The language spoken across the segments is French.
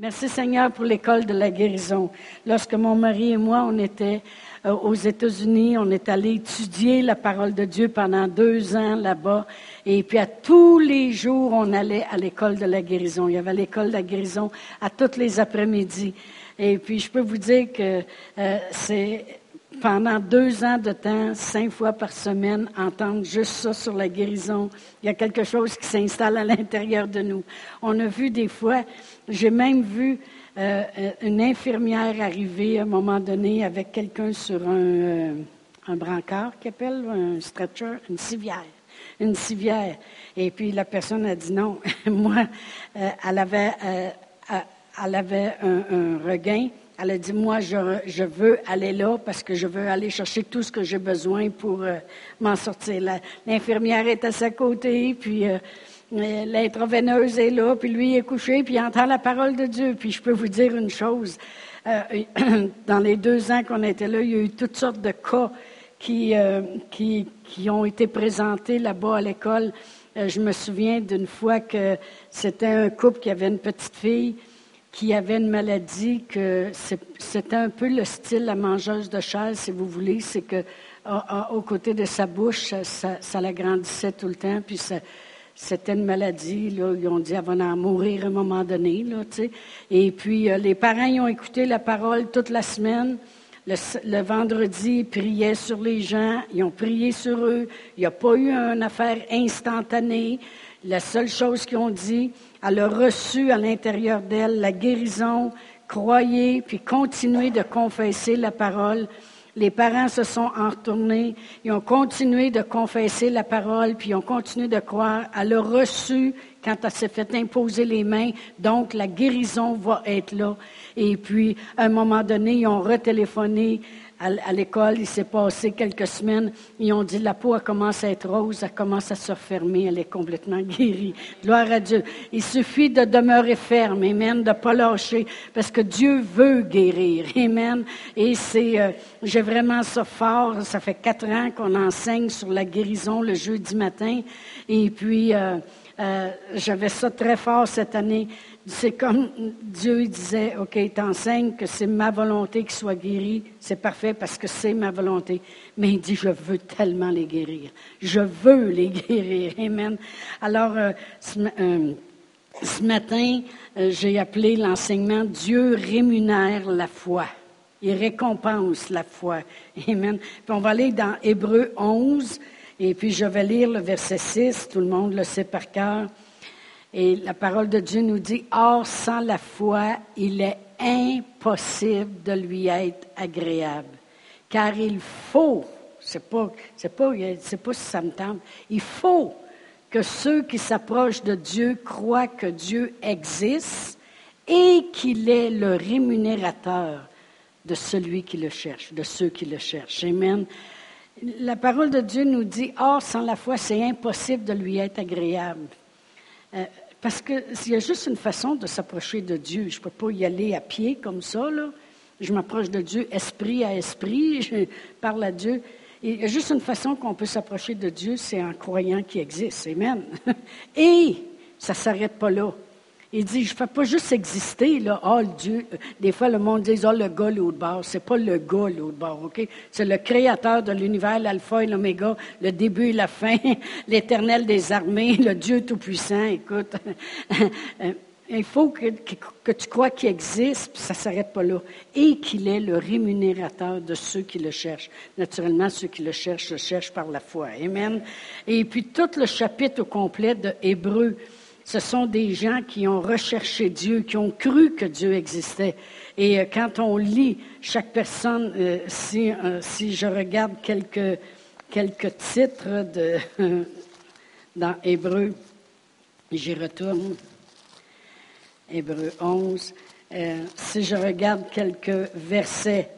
Merci Seigneur pour l'école de la guérison. Lorsque mon mari et moi, on était euh, aux États-Unis, on est allé étudier la parole de Dieu pendant deux ans là-bas. Et puis à tous les jours, on allait à l'école de la guérison. Il y avait l'école de la guérison à tous les après-midi. Et puis je peux vous dire que euh, c'est pendant deux ans de temps, cinq fois par semaine, entendre juste ça sur la guérison. Il y a quelque chose qui s'installe à l'intérieur de nous. On a vu des fois j'ai même vu euh, une infirmière arriver à un moment donné avec quelqu'un sur un, euh, un brancard, qui appelle, un stretcher, une civière. Une civière. Et puis la personne a dit non. Moi, euh, elle avait, elle avait un, regain. Elle a dit, moi, je, veux aller là parce que je veux aller chercher tout ce que j'ai besoin pour m'en sortir. L'infirmière est à sa côté, puis l'intraveineuse est là, puis lui est couché, puis il entend la parole de Dieu. Puis je peux vous dire une chose, euh, dans les deux ans qu'on était là, il y a eu toutes sortes de cas qui, euh, ont été présentés là-bas à l'école. Euh, je me souviens d'une fois que c'était un couple qui avait une petite fille qui avait une maladie que c'était un peu le style la mangeuse de chair, si vous voulez, c'est que au côté de sa bouche, ça, l'agrandissait tout le temps, puis c'était une maladie. Là, ils ont dit qu'elle va mourir à un moment donné. Et puis, euh, les parents ils ont écouté la parole toute la semaine. Le, vendredi, ils priaient sur les gens. Ils ont prié sur eux. Il n'y a pas eu une affaire instantanée. La seule chose qu'ils ont dit, elle a reçu à l'intérieur d'elle la guérison. Croyez, puis continuez de confesser la parole. Les parents se sont retournés, ils ont continué de confesser la parole, puis ils ont continué de croire. Elle a reçu quand elle s'est fait imposer les mains, donc la guérison va être là. Et puis, à un moment donné, ils ont retéléphoné à, l'école, il s'est passé quelques semaines, ils ont dit la peau commence à être rose, elle commence à se refermer, elle est complètement guérie. Gloire à Dieu. Il suffit de demeurer ferme, amen, de ne pas lâcher, parce que Dieu veut guérir, amen. Et c'est, euh, j'ai vraiment ça fort, ça fait quatre ans qu'on enseigne sur la guérison le jeudi matin, et puis euh, euh, j'avais ça très fort cette année. C'est comme Dieu disait, OK, t'enseignes que c'est ma volonté qu'il soit guéri, c'est parfait parce que c'est ma volonté. Mais il dit, je veux tellement les guérir. Je veux les guérir. Amen. Alors, euh, euh, ce, matin, euh, j'ai appelé l'enseignement Dieu rémunère la foi. Il récompense la foi. Amen. Puis on va aller dans Hébreu 11, et puis je vais lire le verset 6, tout le monde le sait par cœur. Et la parole de Dieu nous dit, Or, sans la foi, il est impossible de lui être agréable. Car il faut, c'est pas, c'est pas, c'est pas si ça me tente, il faut que ceux qui s'approchent de Dieu croient que Dieu existe et qu'il est le rémunérateur de celui qui le cherche, de ceux qui le cherchent. Amen. La parole de Dieu nous dit, Or, sans la foi, c'est impossible de lui être agréable. Euh, parce qu'il y a juste une façon de s'approcher de Dieu. Je ne peux pas y aller à pied comme ça. Je m'approche de Dieu esprit à esprit, je parle à Dieu. il y a juste une façon qu'on peut s'approcher de Dieu, c'est en croyant qu'il existe. Amen. Et ça ne s'arrête pas là. Il dit, je ne fais pas juste exister, là, oh, Dieu. Des fois, le monde dit, oh, le gars, l'autre bord. C'est pas le gars, l'autre bord, OK? C'est le créateur de l'univers, l'alpha et l'oméga, le début et la fin, l'éternel des armées, le Dieu tout-puissant. Écoute, il faut que, que, tu crois qu'il existe, puis ça ne s'arrête pas là. Et qu'il est le rémunérateur de ceux qui le cherchent. Naturellement, ceux qui le cherchent, le cherchent par la foi. Amen. Et puis, tout le chapitre au complet de Hébreu, ce sont des gens qui ont recherché Dieu, qui ont cru que Dieu existait. Et euh, quand on lit chaque personne, euh, si, euh, si, je regarde quelques, quelques titres de, dans Hébreu, j'y retourne, Hébreu 11, si je regarde quelques versets,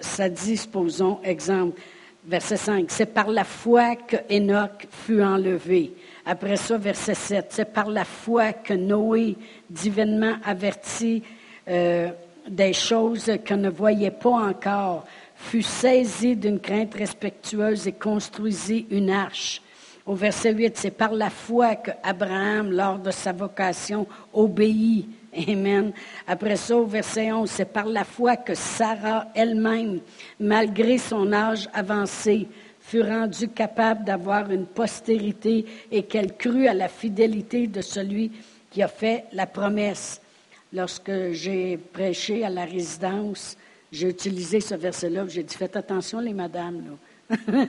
ça dit, supposons, exemple, verset 5, c'est par la foi que Enoch fut enlevé. Après ça, verset 7, c'est par la foi que Noé, divinement averti euh, des choses qu'on ne voyait pas encore, fut saisi d'une crainte respectueuse et construisit une arche. Au verset 8, c'est par la foi que Abraham, lors de sa vocation, obéit Amen. Après ça, au verset 11, c'est par la foi que Sarah elle-même, malgré son âge avancé, fut rendue capable d'avoir une postérité et qu'elle crut à la fidélité de celui qui a fait la promesse. Lorsque j'ai prêché à la résidence, j'ai utilisé ce verset-là. J'ai dit, faites attention les madames. Là.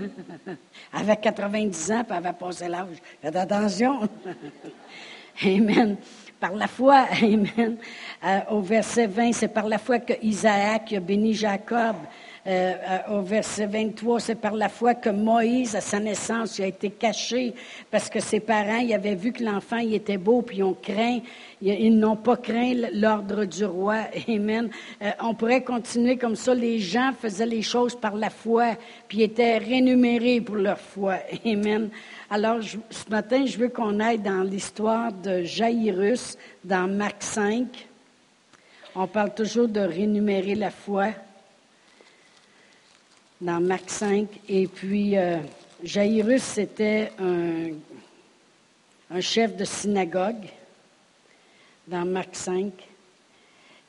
avec 90 ans, puis elle avait passé l'âge. Faites attention. Amen. Par la foi, Amen. Euh, au verset 20, c'est par la foi que Isaac a béni Jacob. Euh, euh, au verset 23, c'est par la foi que Moïse, à sa naissance, a été caché parce que ses parents, ils avaient vu que l'enfant, il était beau, puis ils craint, ils, n'ont pas craint l'ordre du roi. Amen. on pourrait continuer comme ça. Les gens faisaient les choses par la foi, puis étaient rémunérés pour leur foi. Amen. Alors, ce matin, je veux qu'on aille dans l'histoire de Jairus, dans Marc 5. On parle toujours de rémunérer la foi dans Marc 5. Et puis, euh, Jairus, c'était un, chef de synagogue dans Marc 5.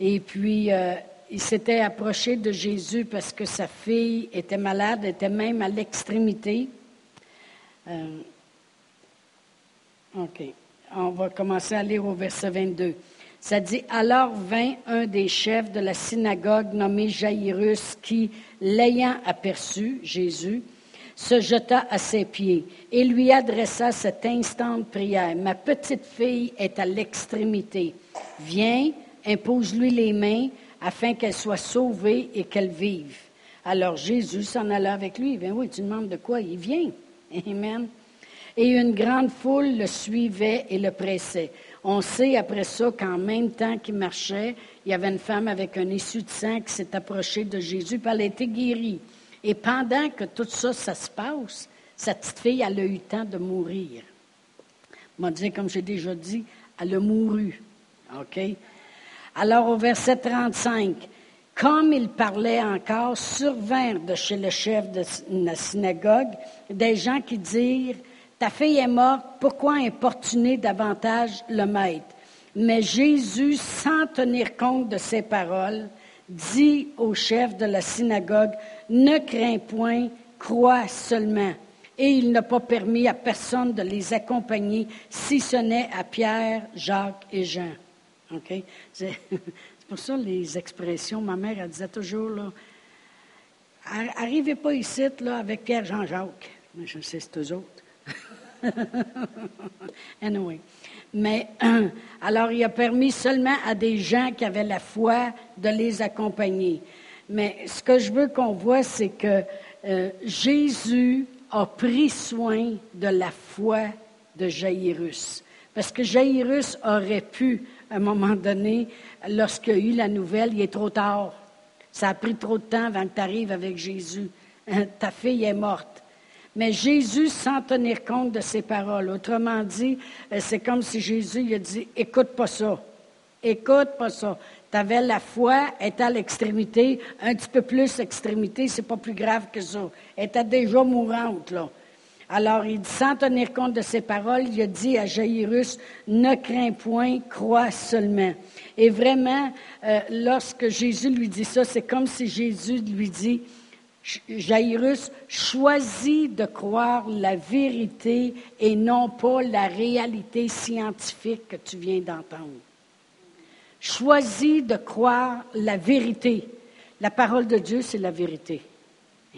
Et puis, euh, il s'était approché de Jésus parce que sa fille était malade, était même à l'extrémité. Euh, OK. On va commencer à lire au verset 22. Ça dit, alors vint un des chefs de la synagogue nommé Jairus qui, l'ayant aperçu, Jésus, se jeta à ses pieds et lui adressa cette instante prière. Ma petite fille est à l'extrémité. Viens, impose-lui les mains afin qu'elle soit sauvée et qu'elle vive. Alors Jésus s'en alla avec lui. Ben oui, tu demandes de quoi? Il vient. Amen et une grande foule le suivait et le pressait. On sait après ça qu'en même temps qu'il marchait, il y avait une femme avec un issue de sang qui s'est approchée de Jésus, puis elle a été guérie. Et pendant que tout ça, ça se passe, cette petite fille, elle a eu le temps de mourir. M'a dit, comme j'ai déjà dit, elle a mouru. OK? Alors, au verset 35, comme il parlait encore, survinrent de chez le chef de la synagogue des gens qui dirent ta fille est morte, pourquoi importuner davantage le maître? Mais Jésus, sans tenir compte de ces paroles, dit au chef de la synagogue, ne crains point, crois seulement. Et il n'a pas permis à personne de les accompagner, si ce n'est à Pierre, Jacques et Jean. C'est pour ça les expressions, ma mère, elle disait toujours, arrivez pas ici, là, avec Pierre, Jean, Jacques. Mais je sais, c'est eux autres. Mais alors, il a permis seulement à des gens qui avaient la foi de les accompagner. Mais ce que je veux qu'on voit, c'est que euh, Jésus a pris soin de la foi de Jairus. Parce que Jairus aurait pu, à un moment donné, lorsqu'il a eu la nouvelle, il est trop tard. Ça a pris trop de temps avant que tu arrives avec Jésus. Ta fille est morte. Mais Jésus, sans tenir compte de ses paroles, autrement dit, euh, c'est comme si Jésus a dit, écoute pas ça, écoute pas ça. Tu avais la foi, était à l'extrémité, un petit peu plus extrémité, c'est pas plus grave que ça. Elle était déjà mourante, là. Alors, il dit, sans tenir compte de ses paroles, il a dit à Jairus, ne crains point, crois seulement. Et vraiment, euh, lorsque Jésus lui dit ça, c'est comme si Jésus lui dit, Jairus choisit de croire la vérité et non pas la réalité scientifique que tu viens d'entendre. Choisis de croire la vérité. La parole de Dieu, c'est la vérité.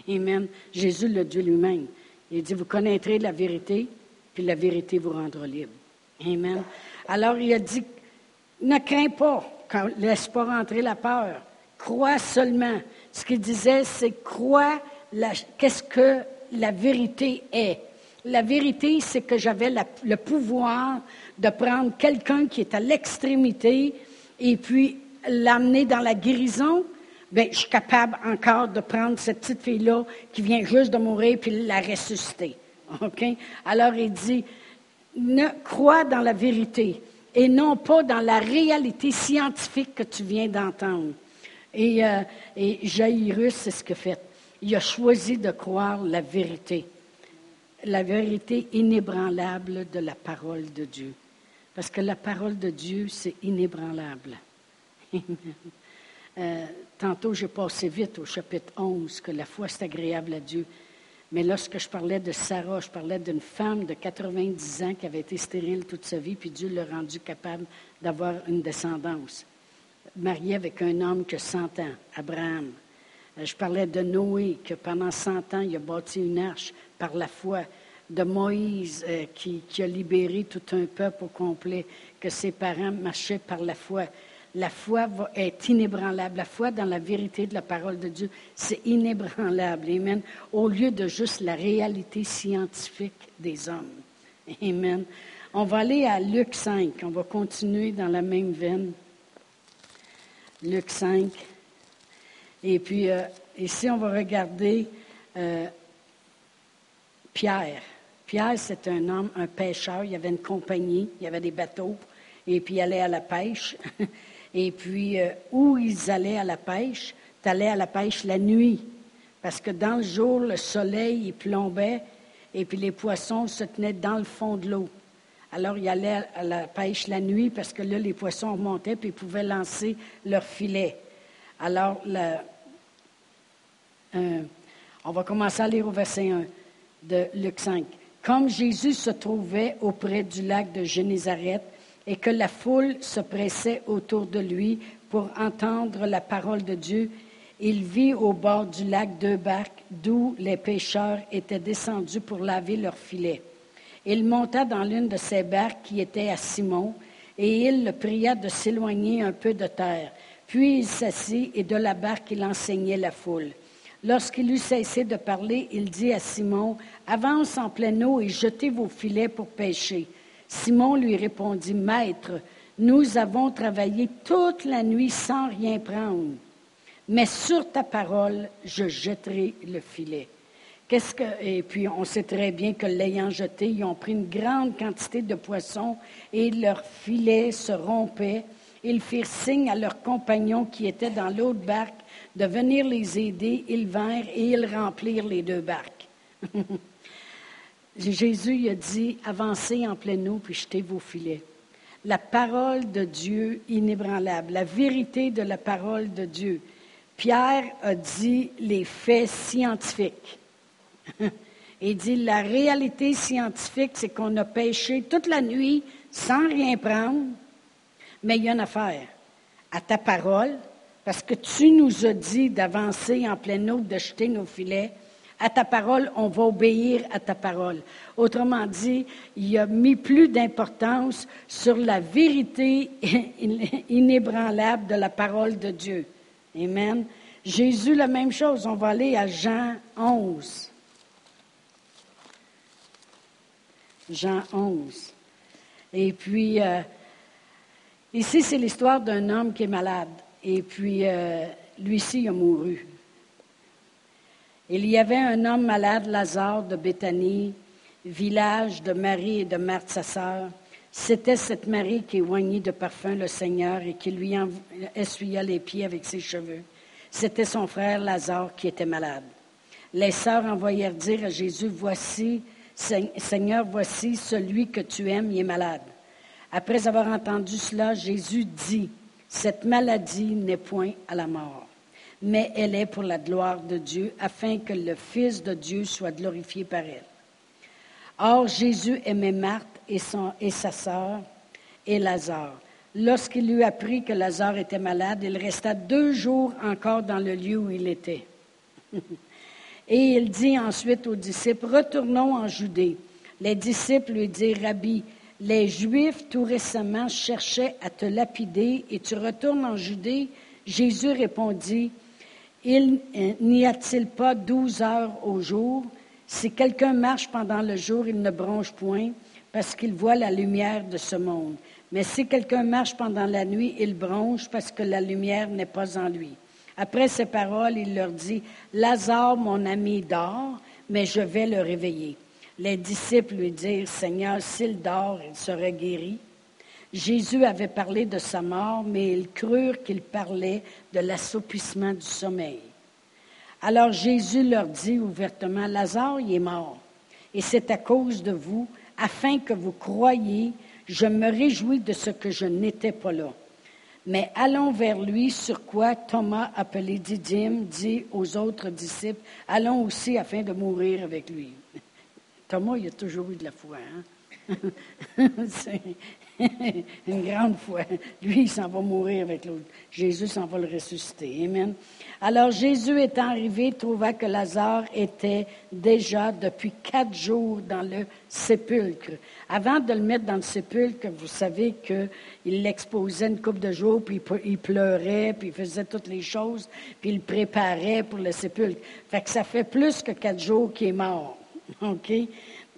Amen. Jésus le dit lui-même. Il dit, vous connaîtrez la vérité, puis la vérité vous rendra libre. Amen. Alors il a dit, ne crains pas, laisse pas rentrer la peur. Crois seulement. Ce qu'il disait, c'est crois qu'est-ce que la vérité est. La vérité, c'est que j'avais le pouvoir de prendre quelqu'un qui est à l'extrémité et puis l'amener dans la guérison. Bien, je suis capable encore de prendre cette petite fille-là qui vient juste de mourir puis la ressusciter. Alors, il dit, ne crois dans la vérité et non pas dans la réalité scientifique que tu viens d'entendre. Et, euh, et Jairus, c'est ce qu'il fait. Il a choisi de croire la vérité, la vérité inébranlable de la parole de Dieu. Parce que la parole de Dieu, c'est inébranlable. Euh, tantôt, j'ai passé vite au chapitre 11, que la foi, c'est agréable à Dieu. Mais lorsque je parlais de Sarah, je parlais d'une femme de 90 ans qui avait été stérile toute sa vie, puis Dieu l'a rendue capable d'avoir une descendance. Mariée avec un homme qui a 100 ans, Abraham. Euh, je parlais de Noé, que pendant 100 ans, il a bâti une arche par la foi de Moïse euh, qui, a libéré tout un peuple au complet, que ses parents marchaient par la foi. La foi est inébranlable. La foi dans la vérité de la parole de Dieu, c'est inébranlable. Amen. Au lieu de juste la réalité scientifique des hommes. Amen. On va aller à Luc 5. On va continuer dans la même veine. Luc 5. Et puis, euh, ici, on va regarder euh, Pierre. Pierre, c'est un homme, un pêcheur. Il y avait une compagnie, il y avait des bateaux, et puis il allait à la pêche. et puis, euh, où ils allaient à la pêche? Tu allais à la pêche la nuit, parce que dans le jour, le soleil, il plombait, et puis les poissons se tenaient dans le fond de l'eau. Alors, ils allaient à la pêche la nuit, parce que là, les poissons remontaient, puis ils pouvaient lancer leur filet. Alors, euh, on va commencer à lire au verset 1 de Luc 5. Comme Jésus se trouvait auprès du lac de Génézareth et que la foule se pressait autour de lui pour entendre la parole de Dieu, il vit au bord du lac deux barques d'où les pêcheurs étaient descendus pour laver leurs filets. Il monta dans l'une de ces barques qui était à Simon, et il le pria de s'éloigner un peu de terre. Puis il s'assit et de la barque il enseignait la foule. Lorsqu'il eut cessé de parler, il dit à Simon, Avance en pleine eau et jetez vos filets pour pêcher. Simon lui répondit, Maître, nous avons travaillé toute la nuit sans rien prendre, mais sur ta parole, je jetterai le filet. Qu'est-ce que, et puis on sait très bien que l'ayant jeté, ils ont pris une grande quantité de poissons et leurs filets se rompaient. Ils firent signe à leurs compagnons qui étaient dans l'autre barque de venir les aider, ils vinrent et ils remplirent les deux barques. Jésus a dit, avancez en pleine eau puis jetez vos filets. La parole de Dieu inébranlable, la vérité de la parole de Dieu. Pierre a dit les faits scientifiques. Il dit la réalité scientifique, c'est qu'on a pêché toute la nuit sans rien prendre, mais il y a une affaire. À ta parole, parce que tu nous as dit d'avancer en pleine eau, de jeter nos filets. À ta parole, on va obéir à ta parole. Autrement dit, il a mis plus d'importance sur la vérité inébranlable de la parole de Dieu. Amen. Jésus, la même chose. On va aller à Jean 11. Jean 11. Et puis, euh, ici, c'est l'histoire d'un homme qui est malade. Et puis, euh, lui-ci a mouru. Il y avait un homme malade, Lazare de Béthanie, village de Marie et de Marthe, sa sœur. C'était cette Marie qui oignit de parfum le Seigneur et qui lui essuya les pieds avec ses cheveux. C'était son frère Lazare qui était malade. Les sœurs envoyèrent dire à Jésus, Voici, Seigneur, voici celui que tu aimes, il est malade. Après avoir entendu cela, Jésus dit, cette maladie n'est point à la mort, mais elle est pour la gloire de Dieu, afin que le Fils de Dieu soit glorifié par elle. Or, Jésus aimait Marthe et, et sa sœur et Lazare. Lorsqu'il lui apprit que Lazare était malade, il resta deux jours encore dans le lieu où il était. et il dit ensuite aux disciples, retournons en Judée. Les disciples lui dirent, Rabbi, les Juifs tout récemment cherchaient à te lapider et tu retournes en Judée. Jésus répondit, il n'y a-t-il pas douze heures au jour? Si quelqu'un marche pendant le jour, il ne bronche point parce qu'il voit la lumière de ce monde. Mais si quelqu'un marche pendant la nuit, il bronche parce que la lumière n'est pas en lui. Après ces paroles, il leur dit, Lazare, mon ami, dort, mais je vais le réveiller. Les disciples lui dirent, Seigneur, s'il dort, il serait guéri. Jésus avait parlé de sa mort, mais ils crurent qu'il parlait de l'assoupissement du sommeil. Alors Jésus leur dit ouvertement, Lazare, il est mort, et c'est à cause de vous, afin que vous croyiez, Je me réjouis de ce que je n'étais pas là. Mais allons vers lui, sur quoi Thomas, appelé Didyme, dit aux autres disciples, allons aussi afin de mourir avec lui. Thomas, il a toujours eu de la foi. Hein? C'est une grande foi. Lui, il s'en va mourir avec l'autre. Jésus s'en va le ressusciter. Amen. Alors Jésus étant arrivé, trouva que Lazare était déjà depuis quatre jours dans le sépulcre. Avant de le mettre dans le sépulcre, vous savez qu'il l'exposait une couple de jours, puis il pleurait, puis il faisait toutes les choses, puis il préparait pour le sépulcre. Fait que ça fait plus que quatre jours qu'il est mort.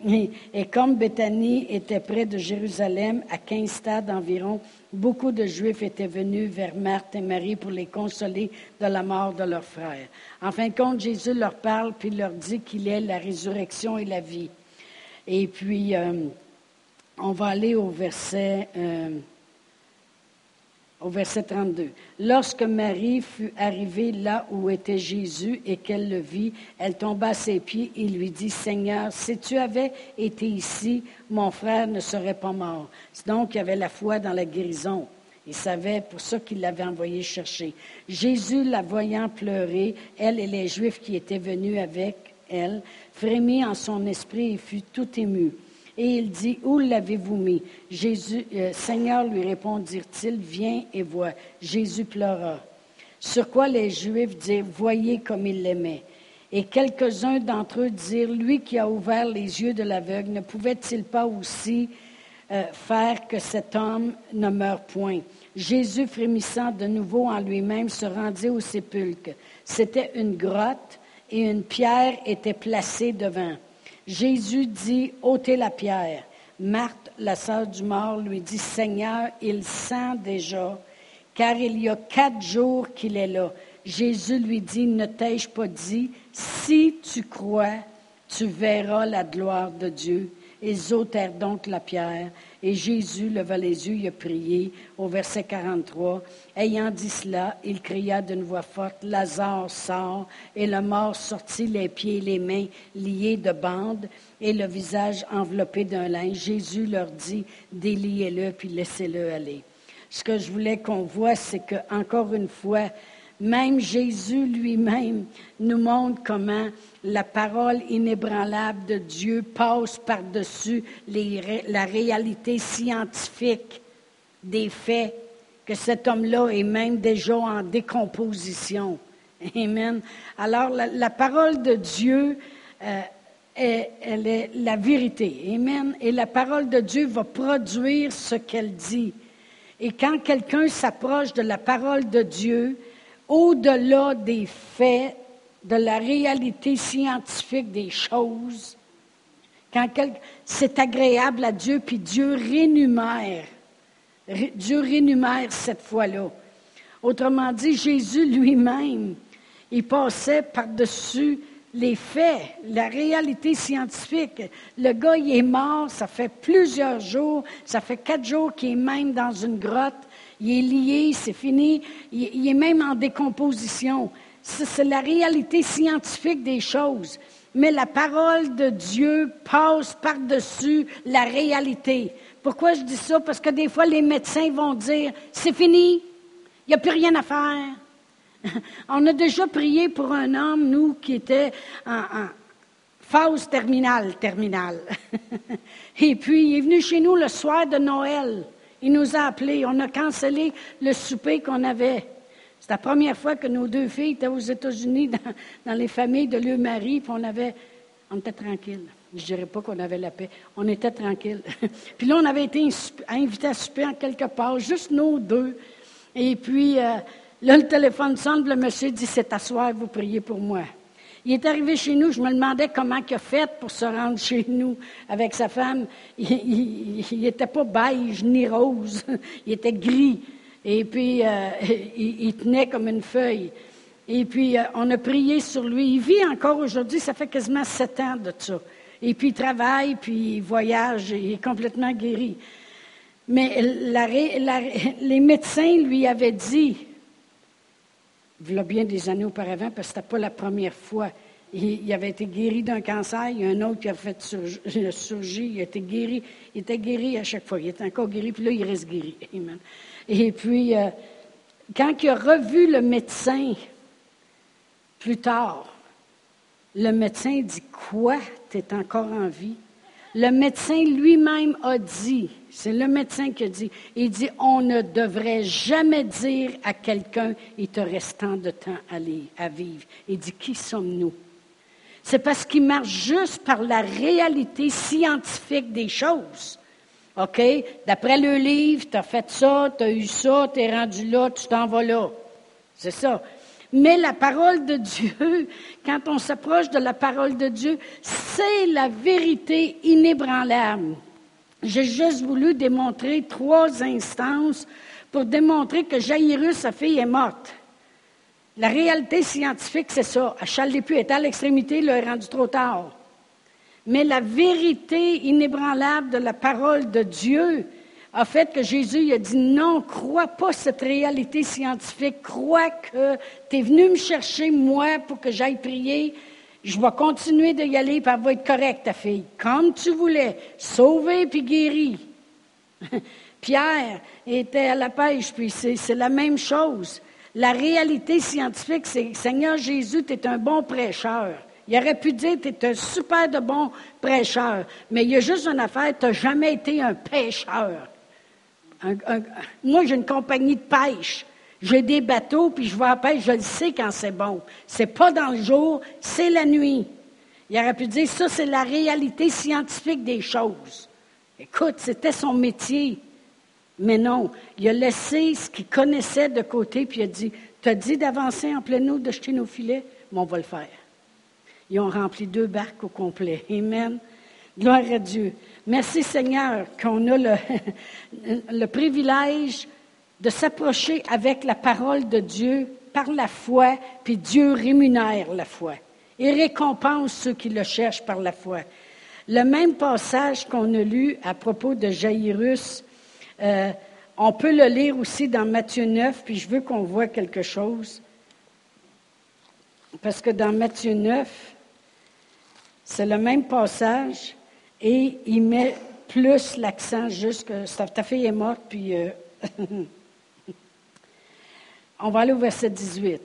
Et, comme Béthanie était près de Jérusalem, à quinze stades environ, beaucoup de Juifs étaient venus vers Marthe et Marie pour les consoler de la mort de leur frère. En fin de compte, Jésus leur parle puis leur dit qu'il est la résurrection et la vie. Et puis, euh, on va aller au verset. Euh, au verset 32. Lorsque Marie fut arrivée là où était Jésus et qu'elle le vit, elle tomba à ses pieds et lui dit, Seigneur, si tu avais été ici, mon frère ne serait pas mort. Donc, il y avait la foi dans la guérison. Il savait pour ça qu'il l'avait envoyé chercher. Jésus, la voyant pleurer, elle et les Juifs qui étaient venus avec elle, frémit en son esprit et fut tout ému. Et il dit, Où l'avez-vous mis? Jésus, euh, Seigneur, lui répondirent-ils, Viens et vois. Jésus pleura. Sur quoi les Juifs dirent, Voyez comme il l'aimait. Et quelques-uns d'entre eux dirent, Lui qui a ouvert les yeux de l'aveugle, ne pouvait-il pas aussi euh, faire que cet homme ne meure point? Jésus, frémissant de nouveau en lui-même, se rendit au sépulcre. C'était une grotte et une pierre était placée devant. Jésus dit, ôtez la pierre. Marthe, la sœur du mort, lui dit, Seigneur, il sent déjà, car il y a quatre jours qu'il est là. Jésus lui dit, ne t'ai-je pas dit, si tu crois, tu verras la gloire de Dieu. Ils ôtèrent donc la pierre. Et Jésus leva les yeux, il a prié au verset 43. Ayant dit cela, il cria d'une voix forte, Lazare sort, et le mort sortit les pieds et les mains liés de bandes et le visage enveloppé d'un linge. Jésus leur dit, déliez-le, puis laissez-le aller. Ce que je voulais qu'on voit, c'est que, encore une fois, même Jésus lui-même nous montre comment la parole inébranlable de Dieu passe par-dessus la réalité scientifique des faits, que cet homme-là est même déjà en décomposition. Amen. Alors, la, parole de Dieu, euh, est, elle est la vérité. Amen. Et la parole de Dieu va produire ce qu'elle dit. Et quand quelqu'un s'approche de la parole de Dieu, au-delà des faits, de la réalité scientifique des choses, quand c'est agréable à Dieu, puis Dieu rénumère, Dieu rénumère cette fois-là. Autrement dit, Jésus lui-même, il passait par-dessus les faits, la réalité scientifique. Le gars, il est mort, ça fait plusieurs jours, ça fait quatre jours qu'il est même dans une grotte il est lié, c'est fini, il, est même en décomposition. C'est la réalité scientifique des choses. Mais la parole de Dieu passe par-dessus la réalité. Pourquoi je dis ça? Parce que des fois, les médecins vont dire, c'est fini, il n'y a plus rien à faire. On a déjà prié pour un homme, nous, qui était en, phase terminale, terminale. Et puis, il est venu chez nous le soir de Noël. Il nous a appelés. On a cancellé le souper qu'on avait. C'est la première fois que nos deux filles étaient aux États-Unis dans, les familles de leur mari, puis on avait, on était tranquille. Je ne dirais pas qu'on avait la paix. On était tranquille. puis là, on avait été invités à souper en quelque part, juste nous deux. Et puis, euh, là, le téléphone sonne, le monsieur dit, c'est à soir, vous priez pour moi. Il est arrivé chez nous, je me demandais comment il a fait pour se rendre chez nous avec sa femme. Il n'était pas beige ni rose, il était gris. Et puis, euh, il, tenait comme une feuille. Et puis, euh, on a prié sur lui. Il vit encore aujourd'hui, ça fait quasiment sept ans de ça. Et puis, il travaille, puis il voyage, il est complètement guéri. Mais les médecins lui avaient dit, il y a bien des années auparavant, parce que ce n'était pas la première fois. il, avait été guéri d'un cancer, il y a un autre qui a fait surgir, il a été guéri, il était guéri à chaque fois, il était encore guéri, puis là, il reste guéri. Et puis, euh, quand il a revu le médecin, plus tard, le médecin dit Quoi? Tu es encore en vie Le médecin lui-même a dit c'est le médecin qui dit il dit On ne devrait jamais dire à quelqu'un Il te reste tant de temps à, à vivre. Il dit Qui sommes-nous? C'est parce qu'il marche juste par la réalité scientifique des choses. OK? D'après le livre, tu as fait ça, tu as eu ça, tu es rendu là, tu t'en vas là. C'est ça. Mais la parole de Dieu, quand on s'approche de la parole de Dieu, c'est la vérité inébranlable. J'ai juste voulu démontrer trois instances pour démontrer que Jairus, sa fille, est morte. La réalité scientifique, c'est ça. Elle ne plus, elle à l'extrémité, elle est rendu trop tard. Mais la vérité inébranlable de la parole de Dieu a fait que Jésus a dit non, crois pas cette réalité scientifique, crois que tu es venu me chercher moi pour que j'aille prier. Je vais continuer d'y aller, puis elle va être correcte, ta fille, comme tu voulais, sauver puis guéri. Pierre était à la pêche, puis c'est la même chose. La réalité scientifique, c'est Seigneur Jésus, tu es un bon prêcheur. Il aurait pu dire, tu es un super de bon prêcheur. Mais il y a juste une affaire, tu n'as jamais été un pêcheur. moi, j'ai une compagnie de pêche. J'ai des bateaux, puis je vais à pêche, je le sais quand c'est bon. C'est pas dans le jour, c'est la nuit. Il aurait pu dire, ça, c'est la réalité scientifique des choses. Écoute, c'était son métier. Mais non, il a laissé ce qu'il connaissait de côté, puis il a dit, tu as dit d'avancer en pleine eau, de jeter nos filets, mais on va le faire. Ils ont rempli deux barques au complet. Amen. Gloire à Dieu. Merci Seigneur qu'on a le, le privilège de s'approcher avec la parole de Dieu par la foi, puis Dieu rémunère la foi et récompense ceux qui le cherchent par la foi. Le même passage qu'on a lu à propos de Jairus, euh, on peut le lire aussi dans Matthieu 9, puis je veux qu'on voit quelque chose. Parce que dans Matthieu 9, c'est le même passage et il met plus l'accent juste que ta fille est morte, puis euh, on va aller au verset 18.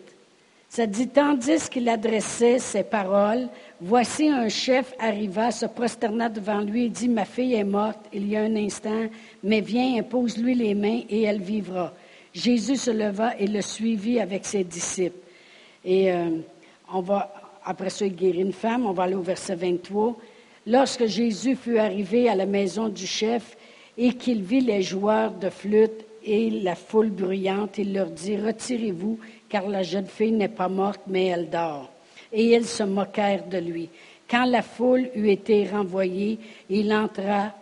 Ça dit, tandis qu'il adressait ces paroles, voici un chef arriva, se prosterna devant lui et dit, ma fille est morte il y a un instant, mais viens, impose-lui les mains et elle vivra. Jésus se leva et le suivit avec ses disciples. Et euh, on va après ça, il guérit une femme. On va aller au verset 23. Lorsque Jésus fut arrivé à la maison du chef et qu'il vit les joueurs de flûte et la foule bruyante, il leur dit, Retirez-vous, car la jeune fille n'est pas morte, mais elle dort. Et ils se moquèrent de lui. Quand la foule eut été renvoyée, il entra,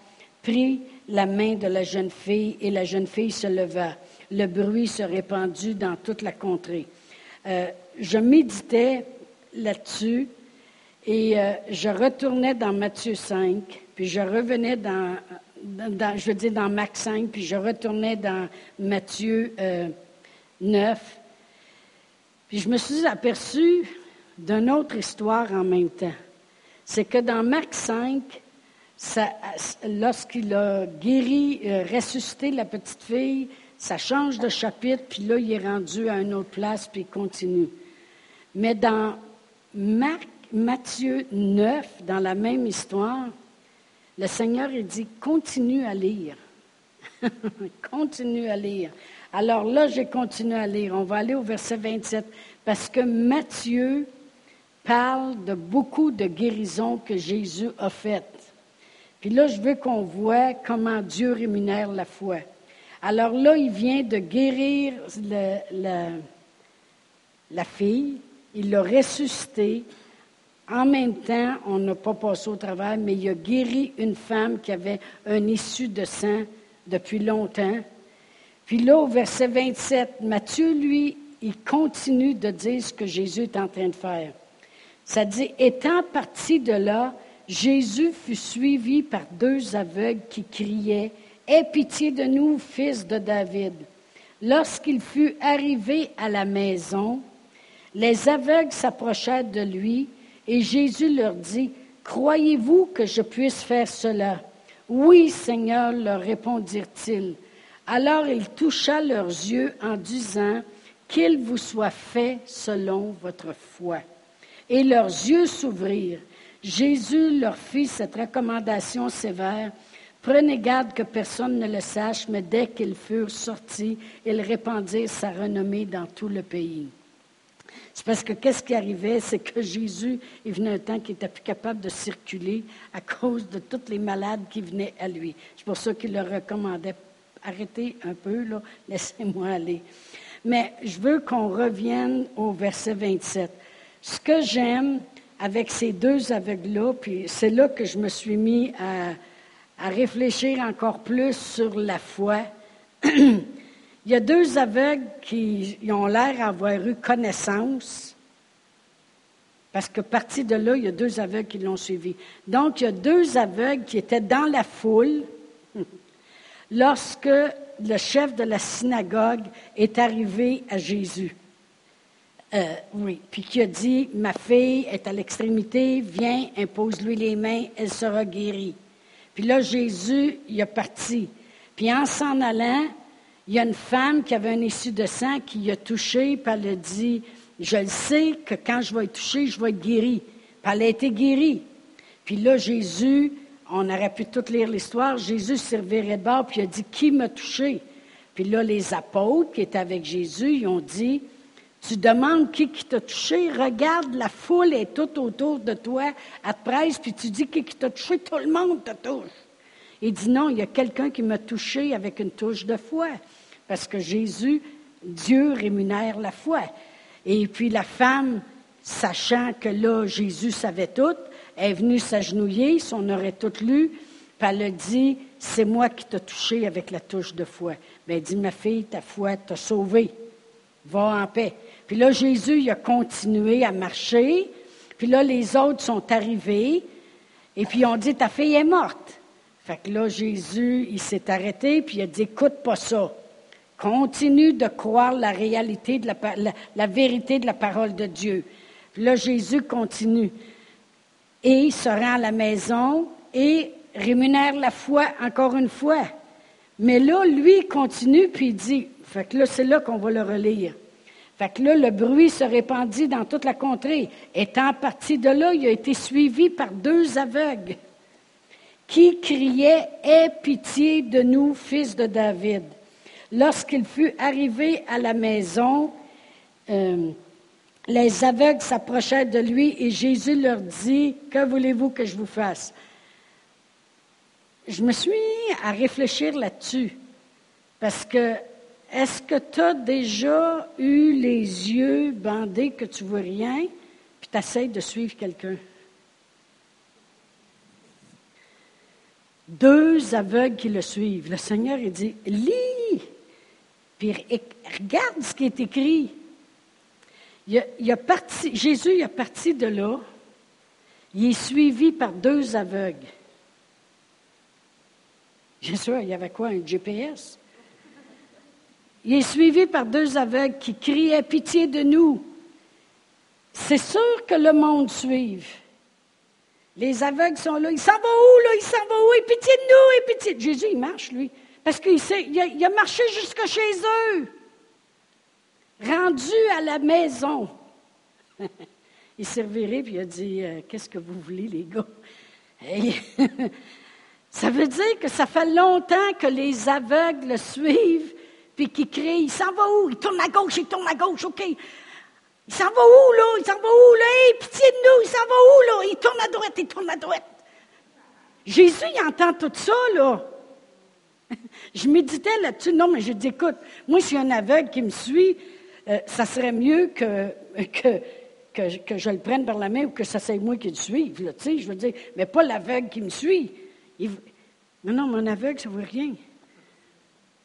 prit la main de la jeune fille, et la jeune fille se leva. Le bruit se répandit dans toute la contrée. Euh, je méditais là-dessus. Et euh, je retournais dans Matthieu 5, puis je revenais dans, je veux dire dans Max 5, puis je retournais dans Matthieu 9. Euh, puis je me suis aperçu d'une autre histoire en même temps. C'est que dans Marc 5, lorsqu'il a guéri, euh, ressuscité la petite fille, ça change de chapitre, puis là, il est rendu à une autre place, puis il continue. Mais dans Marc, Matthieu 9, dans la même histoire, le Seigneur il dit continue à lire. continue à lire. Alors là, j'ai continué à lire. On va aller au verset 27 parce que Matthieu parle de beaucoup de guérisons que Jésus a faites. Puis là, je veux qu'on voit comment Dieu rémunère la foi. Alors là, il vient de guérir la fille, il l'a ressuscité. En même temps, on n'a pas passé au travail, mais il a guéri une femme qui avait un issue de sang depuis longtemps. Puis là, au verset 27, Matthieu, lui, il continue de dire ce que Jésus est en train de faire. Ça dit, étant parti de là, Jésus fut suivi par deux aveugles qui criaient, Aie pitié de nous, fils de David. Lorsqu'il fut arrivé à la maison, les aveugles s'approchèrent de lui Et Jésus leur dit, Croyez-vous que je puisse faire cela? Oui, Seigneur, leur répondirent-ils. Alors il toucha leurs yeux en disant, Qu'il vous soit fait selon votre foi. Et leurs yeux s'ouvrirent. Jésus leur fit cette recommandation sévère. Prenez garde que personne ne le sache, mais dès qu'ils furent sortis, ils répandirent sa renommée dans tout le pays. C'est parce que qu'est-ce qui arrivait, c'est que Jésus, il venait un temps qu'il n'était plus capable de circuler à cause de tous les malades qui venaient à lui. C'est pour ça qu'il leur recommandait, arrêtez un peu, là, laissez-moi aller. Mais je veux qu'on revienne au verset 27. Ce que j'aime avec ces deux aveugles-là, puis c'est là que je me suis mis à réfléchir encore plus sur la foi. Il y a deux aveugles qui ont l'air d'avoir eu connaissance, parce que parti de là, il y a deux aveugles qui l'ont suivi. Donc, il y a deux aveugles qui étaient dans la foule lorsque le chef de la synagogue est arrivé à Jésus. Euh, oui, puis qui a dit, ma fille est à l'extrémité, viens, impose-lui les mains, elle sera guérie. Puis là, Jésus, il est parti. Puis en s'en allant, il y a une femme qui avait un issue de sang qui a touché, puis elle a dit, je le sais que quand je vais être touchée, je vais être guérie. Puis elle a été guérie. Puis là, Jésus, on aurait pu tout lire l'histoire, Jésus s'est reviré de bord, puis il a dit, qui m'a touché? Puis là, les apôtres qui étaient avec Jésus, ils ont dit, tu demandes qui, t'a touché, regarde, la foule est tout autour de toi, à te presse, puis tu dis qui, qui t'a touché, tout le monde te touche. Il dit non, il y a quelqu'un qui m'a touché avec une touche de foi. Parce que Jésus, Dieu rémunère la foi. Et puis la femme, sachant que là, Jésus savait tout, est venue s'agenouiller, on aurait tout lu, puis elle a dit, c'est moi qui t'ai touché avec la touche de foi. Mais elle dit, ma fille, ta foi t'a sauvée. Va en paix. Puis là, Jésus, il a continué à marcher. Puis là, les autres sont arrivés. Et puis, on dit, ta fille est morte. Fait que là, Jésus, il s'est arrêté, puis il a dit, écoute pas ça. Continue de croire la réalité, de la, vérité de la parole de Dieu. là, Jésus continue. Et il se rend à la maison et rémunère la foi encore une fois. Mais là, lui, continue, puis il dit, là, c'est là qu'on va le relire. Fait que là, le bruit se répandit dans toute la contrée. Étant parti de là, il a été suivi par deux aveugles qui criaient Aie pitié de nous, fils de David. Lorsqu'il fut arrivé à la maison, euh, les aveugles s'approchèrent de lui et Jésus leur dit, Que voulez-vous que je vous fasse? Je me suis à réfléchir là-dessus, parce que est-ce que tu as déjà eu les yeux bandés que tu vois rien, puis tu essaies de suivre quelqu'un? Deux aveugles qui le suivent. Le Seigneur, dit, lis puis regarde ce qui est écrit. A, parti, Jésus est parti de là. Il est suivi par deux aveugles. Sûr, il y avait quoi, un GPS? Il est suivi par deux aveugles qui criaient pitié de nous. C'est sûr que le monde suive. Les aveugles sont là. Il s'en va où, là? Il s'en va où? Et pitié de nous, et pitié. Jésus, il marche, lui. Parce qu'il il a, marché jusqu'à chez eux. Rendu à la maison. il s'est reviré puis il a dit euh, Qu'est-ce que vous voulez, les gars? Ça veut dire que ça fait longtemps que les aveugles le suivent, puis qu'ils crient Il s'en va où? Il tourne à gauche, il tourne à gauche, OK. Il s'en va où, là? Il s'en va où, là? Hey, Pitié de nous, il s'en va où, là? Il tourne à droite, il tourne à droite. Jésus, il entend tout ça, là. Je méditais là-dessus. Non, mais je dis, écoute, moi, si un aveugle qui me suit, euh, ça serait mieux que, je le prenne par la main ou que ça soit moi qui le suive. Là, je veux dire, mais pas l'aveugle qui me suit. Non, non, mon aveugle, ça ne veut rien.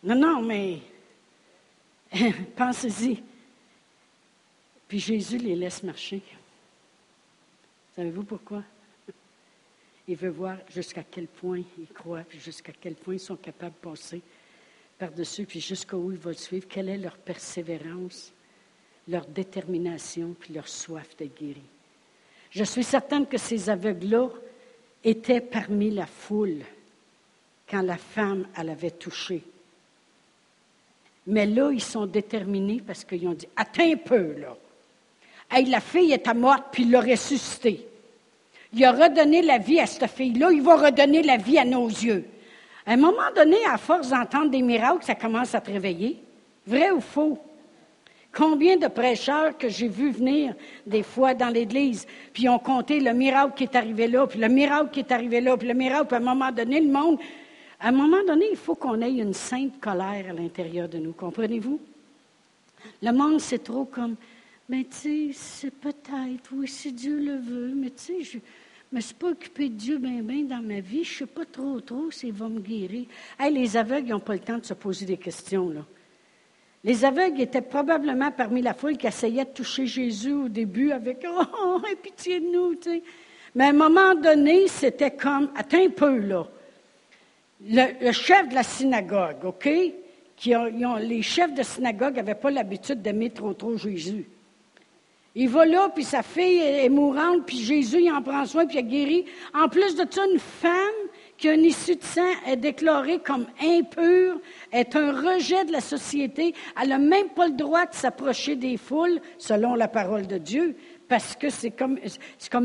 Non, non, mais pensez-y. Puis Jésus les laisse marcher. Savez-vous pourquoi? Il veut voir jusqu'à quel point ils croient, puis jusqu'à quel point ils sont capables de passer par-dessus, puis jusqu'où ils vont suivre, quelle est leur persévérance, leur détermination, puis leur soif de guérir? Je suis certaine que ces aveugles-là étaient parmi la foule quand la femme, elle avait touché. Mais là, ils sont déterminés parce qu'ils ont dit, attends un peu, là. Hey, la fille est morte, puis il l'a ressuscitée. Il a redonné la vie à cette fille-là, il va redonner la vie à nos yeux. À un moment donné, à force d'entendre des miracles, ça commence à te réveiller. Vrai ou faux? Combien de prêcheurs que j'ai vus venir des fois dans l'Église, puis ont compté le miracle qui est arrivé là, puis le miracle qui est arrivé là, puis le miracle, puis à un moment donné, le monde, à un moment donné, il faut qu'on ait une sainte colère à l'intérieur de nous, comprenez-vous? Le monde, c'est trop comme, mais tu sais, c'est peut-être, oui, si Dieu le veut, mais tu sais, je ne me suis pas occupé de Dieu bien, bien dans ma vie, je ne sais pas trop, trop s'il va me guérir. Hey, les aveugles n'ont pas le temps de se poser des questions, là. Les aveugles étaient probablement parmi la foule qui essayait de toucher Jésus au début avec Oh, oh pitié de nous. Mais à un moment donné, c'était comme, attends un peu, là. Le, chef de la synagogue, OK? Qui les chefs de synagogue n'avaient pas l'habitude d'aimer trop, trop Jésus. Il va là, puis sa fille est mourante, puis Jésus, il en prend soin, puis il a guéri. En plus de ça, une femme qui a une issue de sang est déclarée comme impure, est un rejet de la société. Elle n'a même pas le droit de s'approcher des foules, selon la parole de Dieu, parce que c'est comme,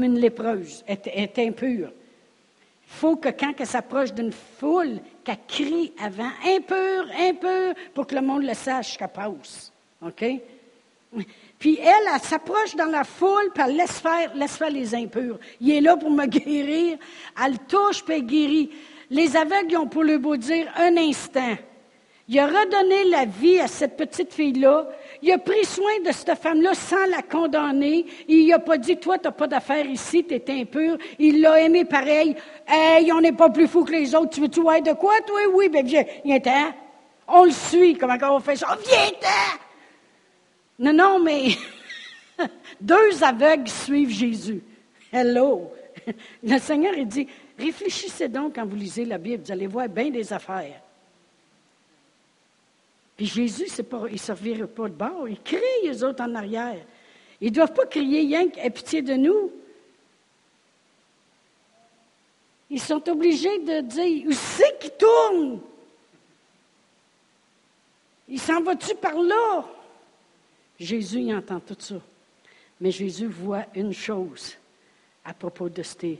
une lépreuse, elle est, impure. Il faut que quand elle s'approche d'une foule, qu'elle crie avant, impure, impure, pour que le monde le sache qu'elle passe. OK? Puis elle, elle s'approche dans la foule, puis elle laisse faire, les impurs. Il est là pour me guérir. Elle touche, puis elle guérit. Les aveugles ont pour le beau dire un instant. Il a redonné la vie à cette petite fille-là. Il a pris soin de cette femme-là sans la condamner. Il n'a pas dit, toi, tu n'as pas d'affaire ici, tu es impur. Il l'a aimé pareil. Hey, on n'est pas plus fou que les autres. Tu veux-tu de quoi, toi? Oui, bien, viens. Viens-t'en. On le suit. Comment on fait ça? Viens-t'en! Non, non, mais deux aveugles suivent Jésus. Hello! Le Seigneur, il dit, réfléchissez donc quand vous lisez la Bible, vous allez voir bien des affaires. Puis Jésus, il ne servira pas de bord, il crie les autres en arrière. Ils ne doivent pas crier, rien aie pitié de nous. Ils sont obligés de dire, où c'est qui tourne? Il s'en va-tu par là? Jésus y entend tout ça. Mais Jésus voit une chose à propos de ces.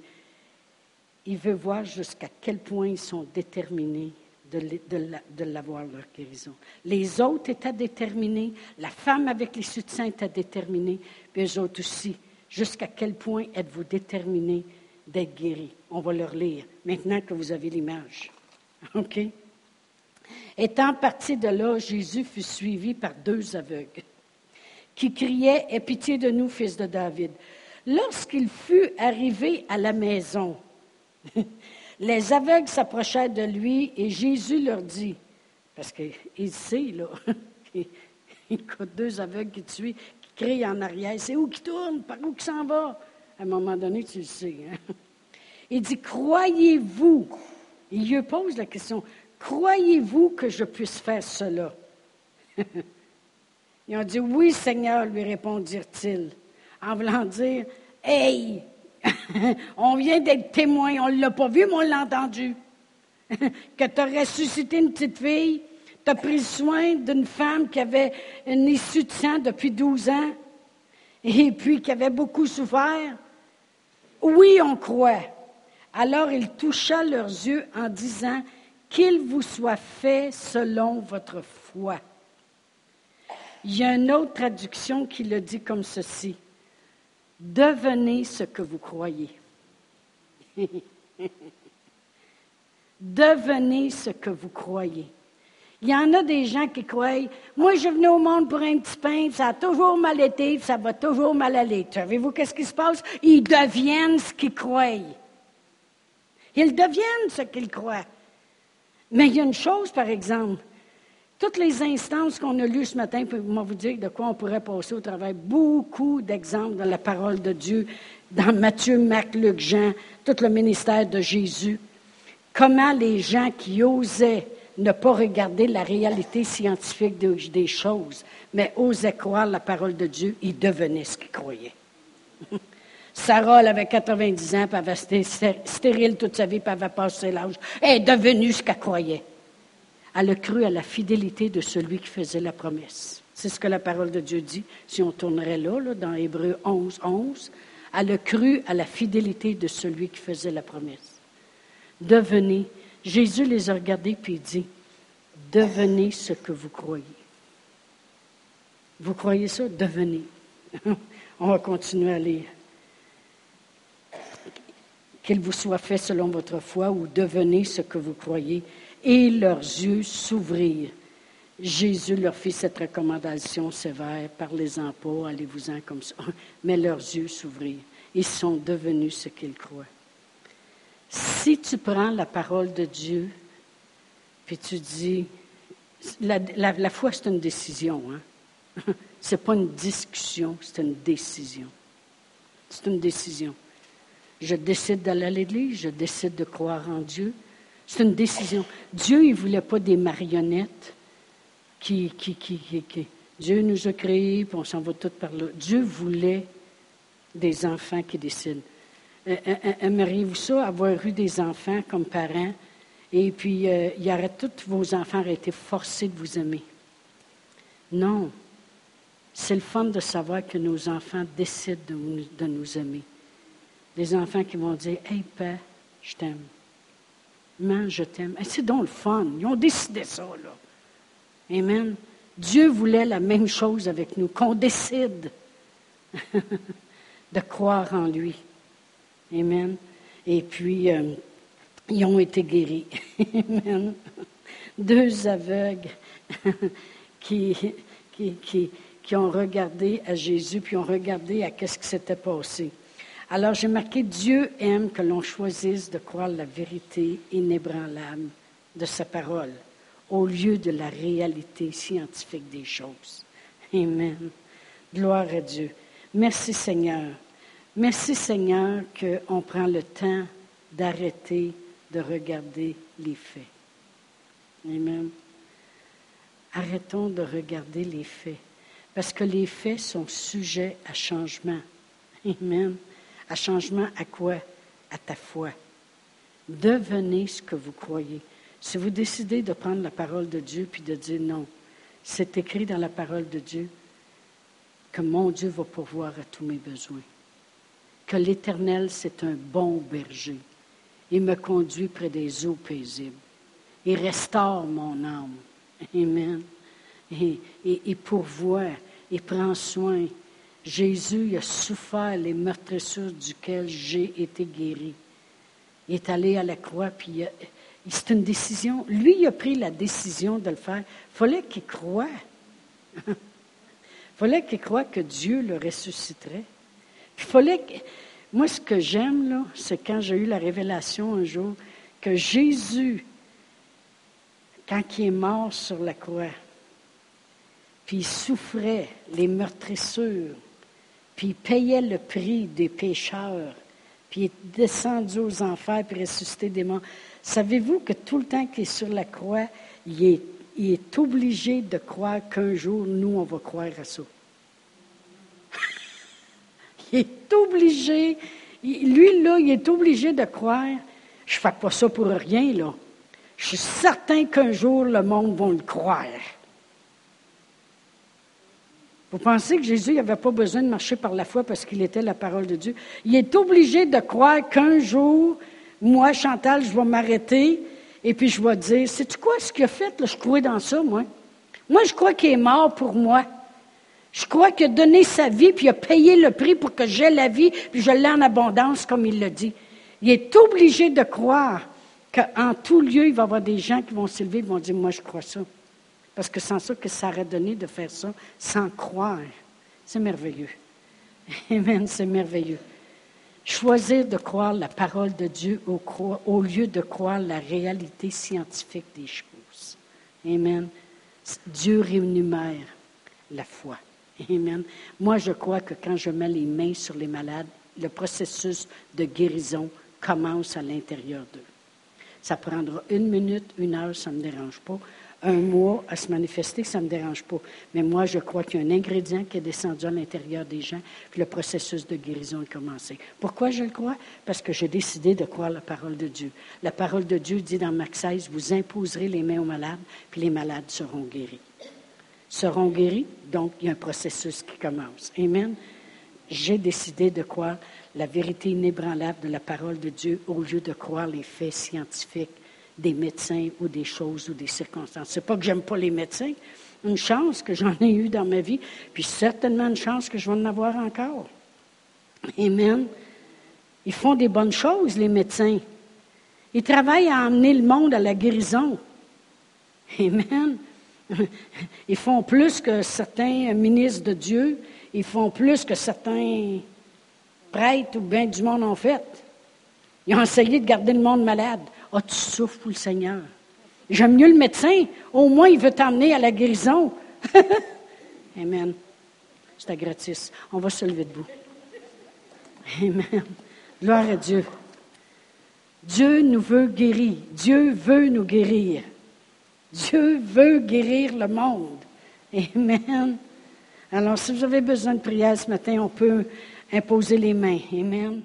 Il veut voir jusqu'à quel point ils sont déterminés de, l'avoir, leur guérison. Les autres étaient déterminés, la femme avec les soutiens était déterminée, puis eux autres aussi. Jusqu'à quel point êtes-vous déterminés d'être guéris? On va leur lire, maintenant que vous avez l'image. OK? Étant parti de là, Jésus fut suivi par deux aveugles qui criait Aie pitié de nous, fils de David. Lorsqu'il fut arrivé à la maison, les aveugles s'approchèrent de lui et Jésus leur dit, parce qu'il sait, là, il a deux aveugles qui tuent, qui crient en arrière, c'est où qui tourne, par où qui s'en va? À un moment donné, tu le sais. Hein. Il dit, croyez-vous, il lui pose la question, croyez-vous que je puisse faire cela? Ils ont dit Oui, Seigneur, lui répondirent-ils, en voulant dire Hey, on vient d'être témoin, on ne l'a pas vu, mais on l'a entendu. que tu as ressuscité une petite fille, tu as pris soin d'une femme qui avait une issue de sang depuis 12 ans et puis qui avait beaucoup souffert. Oui, on croit. Alors il toucha leurs yeux en disant Qu'il vous soit fait selon votre foi. Il y a une autre traduction qui le dit comme ceci. Devenez ce que vous croyez. Devenez ce que vous croyez. Il y en a des gens qui croient, moi je venais au monde pour un petit pain, ça a toujours mal été, ça va toujours mal aller. Savez-vous qu'est-ce qui se passe? Ils deviennent ce qu'ils croient. Ils deviennent ce qu'ils croient. Mais il y a une chose, par exemple, toutes les instances qu'on a lues ce matin, pour vous dire de quoi on pourrait passer au travers beaucoup d'exemples dans la parole de Dieu, dans Matthieu, Marc, Luc, Jean, tout le ministère de Jésus. Comment les gens qui osaient ne pas regarder la réalité scientifique des choses, mais osaient croire la parole de Dieu, ils devenaient ce qu'ils croyaient. Sarah, elle avait 90 ans, puis elle avait été stérile toute sa vie, puis elle avait passé l'âge. Elle est devenue ce qu'elle croyait. Elle a cru à la fidélité de celui qui faisait la promesse. C'est ce que la parole de Dieu dit, si on tournerait là, là dans Hébreu 11, 11. Elle a cru à la fidélité de celui qui faisait la promesse. Devenez. Jésus les a regardés puis dit, devenez ce que vous croyez. Vous croyez ça? Devenez. On va continuer à lire. Qu'il vous soit fait selon votre foi ou devenez ce que vous croyez. Et leurs yeux s'ouvrirent. Jésus leur fit cette recommandation sévère, parlez-en pas, allez-vous-en comme ça. Mais leurs yeux s'ouvrirent. Ils sont devenus ce qu'ils croient. Si tu prends la parole de Dieu, puis tu dis, la, foi, c'est une décision. Hein? Ce n'est pas une discussion, c'est une décision. C'est une décision. Je décide d'aller à l'église, je décide de croire en Dieu. C'est une décision. Dieu, il ne voulait pas des marionnettes qui, qui, qui, qui, Dieu nous a créés, puis on s'en va tout par là. Dieu voulait des enfants qui décident. Euh, euh, euh, aimeriez-vous ça, avoir eu des enfants comme parents, et puis il y aurait, tous vos enfants auraient été forcés de vous aimer? Non. C'est le fun de savoir que nos enfants décident de, nous aimer. Des enfants qui vont dire Hey, père, je t'aime. Maman, je t'aime. c'est donc le fun. Ils ont décidé ça, là. Amen. Dieu voulait la même chose avec nous, qu'on décide de croire en lui. Amen. Et puis, euh, ils ont été guéris. Amen. Deux aveugles qui, qui, ont regardé à Jésus, puis ont regardé à ce qui s'était passé. Alors, j'ai marqué Dieu aime que l'on choisisse de croire la vérité inébranlable de sa parole au lieu de la réalité scientifique des choses. Amen. Gloire à Dieu. Merci Seigneur. Merci Seigneur qu'on prend le temps d'arrêter de regarder les faits. Amen. Arrêtons de regarder les faits, parce que les faits sont sujets à changement. Amen. À changement à quoi? À ta foi. Devenez ce que vous croyez. Si vous décidez de prendre la parole de Dieu puis de dire non, c'est écrit dans la parole de Dieu que mon Dieu va pourvoir à tous mes besoins, que l'Éternel, c'est un bon berger. Il me conduit près des eaux paisibles. Il restaure mon âme. Amen. Et, et, pourvoit, il prend soin. Jésus a souffert les meurtrissures duquel j'ai été guéri. Il est allé à la croix, puis c'est une décision. Lui, il a pris la décision de le faire. Fallait qu'il croie. Fallait qu'il croie que Dieu le ressusciterait. il fallait. Moi, ce que j'aime, là, c'est quand j'ai eu la révélation un jour que Jésus, quand il est mort sur la croix, puis il souffrait les meurtrissures, puis il payait le prix des pécheurs, puis il est descendu aux enfers, puis ressuscité des morts. Savez-vous que tout le temps qu'il est sur la croix, est, il est obligé de croire qu'un jour, nous, on va croire à ça? il est obligé, lui, là, il est obligé de croire. Je ne fais pas ça pour rien, là. Je suis certain qu'un jour, le monde va le croire. Vous pensez que Jésus n'avait pas besoin de marcher par la foi parce qu'il était la parole de Dieu? Il est obligé de croire qu'un jour, moi, Chantal, je vais m'arrêter et puis je vais dire, sais-tu quoi ce qu'il a fait? je crois dans ça, moi? Moi, je crois qu'il est mort pour moi. Je crois qu'il a donné sa vie, puis il a payé le prix pour que j'aie la vie, puis je l'ai en abondance, comme il le dit. Il est obligé de croire qu'en tout lieu, il va y avoir des gens qui vont s'élever et vont dire, moi, je crois ça. Parce que sans ça, que ça aurait donné de faire ça sans croire? C'est merveilleux. Amen, c'est merveilleux. Choisir de croire la parole de Dieu au, lieu de croire la réalité scientifique des choses. Amen. Dieu rémunère la foi. Amen. Moi, je crois que quand je mets les mains sur les malades, le processus de guérison commence à l'intérieur d'eux. Ça prendra une minute, une heure, ça ne me dérange pas. Un mois à se manifester, ça ne me dérange pas. Mais moi, je crois qu'il y a un ingrédient qui est descendu à l'intérieur des gens, puis le processus de guérison a commencé. Pourquoi je le crois? Parce que j'ai décidé de croire la parole de Dieu. La parole de Dieu dit dans Marc 16, vous imposerez les mains aux malades, puis les malades seront guéris. Seront guéris, donc il y a un processus qui commence. Amen. J'ai décidé de croire la vérité inébranlable de la parole de Dieu au lieu de croire les faits scientifiques des médecins ou des choses ou des circonstances. C'est pas que j'aime pas les médecins, une chance que j'en ai eu dans ma vie, puis certainement une chance que je vais en avoir encore. Amen. Ils font des bonnes choses, les médecins. Ils travaillent à emmener le monde à la guérison. Amen. Ils font plus que certains ministres de Dieu. Ils font plus que certains prêtres ou bien du monde ont fait. Ils ont essayé de garder le monde malade. Ah, oh, tu souffres pour le Seigneur. J'aime mieux le médecin. Au moins, il veut t'emmener à la guérison. Amen. C'est gratis. On va se lever debout. Amen. Gloire à Dieu. Dieu nous veut guérir. Dieu veut nous guérir. Dieu veut guérir le monde. Amen. Alors, si vous avez besoin de prière ce matin, on peut imposer les mains. Amen.